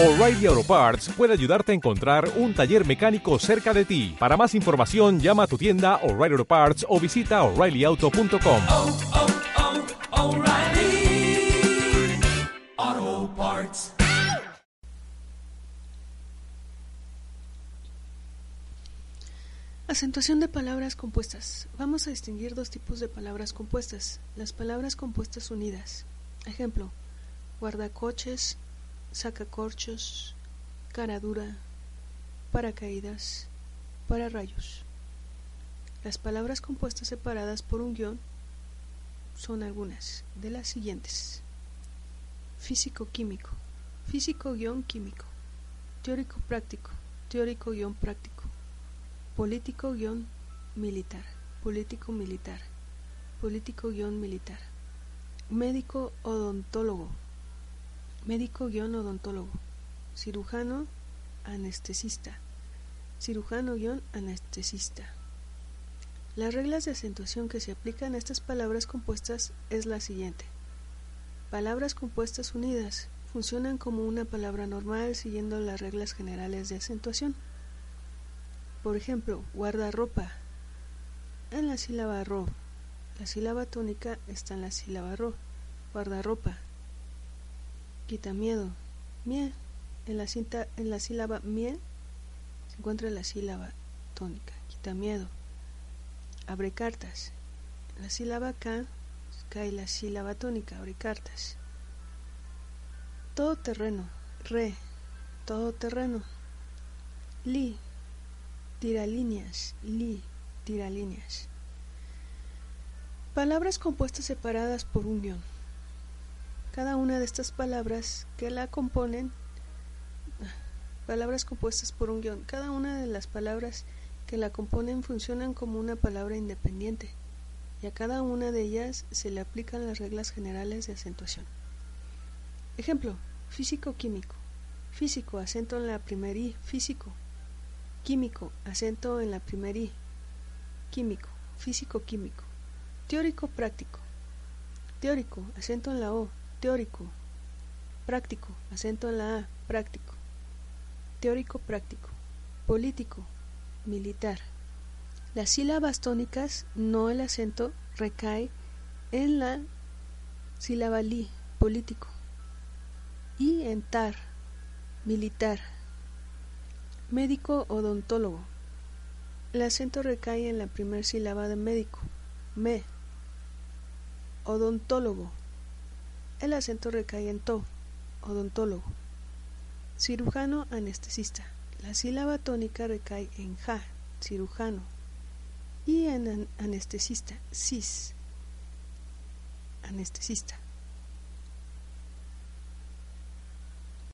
O'Reilly Auto Parts puede ayudarte a encontrar un taller mecánico cerca de ti. Para más información, llama a tu tienda O'Reilly Auto Parts o visita oreillyauto.com. oh, oh, O'Reilly Auto Parts. Acentuación de palabras compuestas. Vamos a distinguir dos tipos de palabras compuestas. Las palabras compuestas unidas. Ejemplo: guardacoches, sacacorchos, cara dura, paracaídas, pararrayos. Las palabras compuestas separadas por un guion son algunas de las siguientes. Físico-químico, físico-químico, teórico-práctico, teórico-práctico, político-militar, político-militar, político-militar, médico-odontólogo, médico-odontólogo, cirujano, anestesista, cirujano-anestesista. Las reglas de acentuación que se aplican a estas palabras compuestas es la siguiente. Palabras compuestas unidas funcionan como una palabra normal siguiendo las reglas generales de acentuación. Por ejemplo, guardarropa. En la sílaba ro. La sílaba tónica está en la sílaba ro. Guardarropa. Quita miedo. Mie. En la, cinta, en la sílaba mie se encuentra la sílaba tónica. Quita miedo. Abre cartas. En la sílaba K cae la sílaba tónica. Abre cartas. Todo terreno. Re. Todo terreno. Li tiralíneas, li, tiralíneas. Palabras compuestas separadas por un guion. Cada una de estas palabras que la componen, palabras compuestas por un guion, cada una de las palabras que la componen funcionan como una palabra independiente y a cada una de ellas se le aplican las reglas generales de acentuación. Ejemplo, físico-químico. Físico, acento en la primera I, físico, químico, acento en la primera I, químico, físico-químico, teórico-práctico, teórico, acento en la O, teórico, práctico, acento en la A, práctico, teórico-práctico, político, militar. Las sílabas tónicas, no el acento, recae en la sílaba li, político, y en tar, militar, Médico odontólogo. El acento recae en la primera sílaba de médico, me. Odontólogo. El acento recae en to, odontólogo. Cirujano anestesista. La sílaba tónica recae en ja, cirujano. Y en anestesista, cis, anestesista.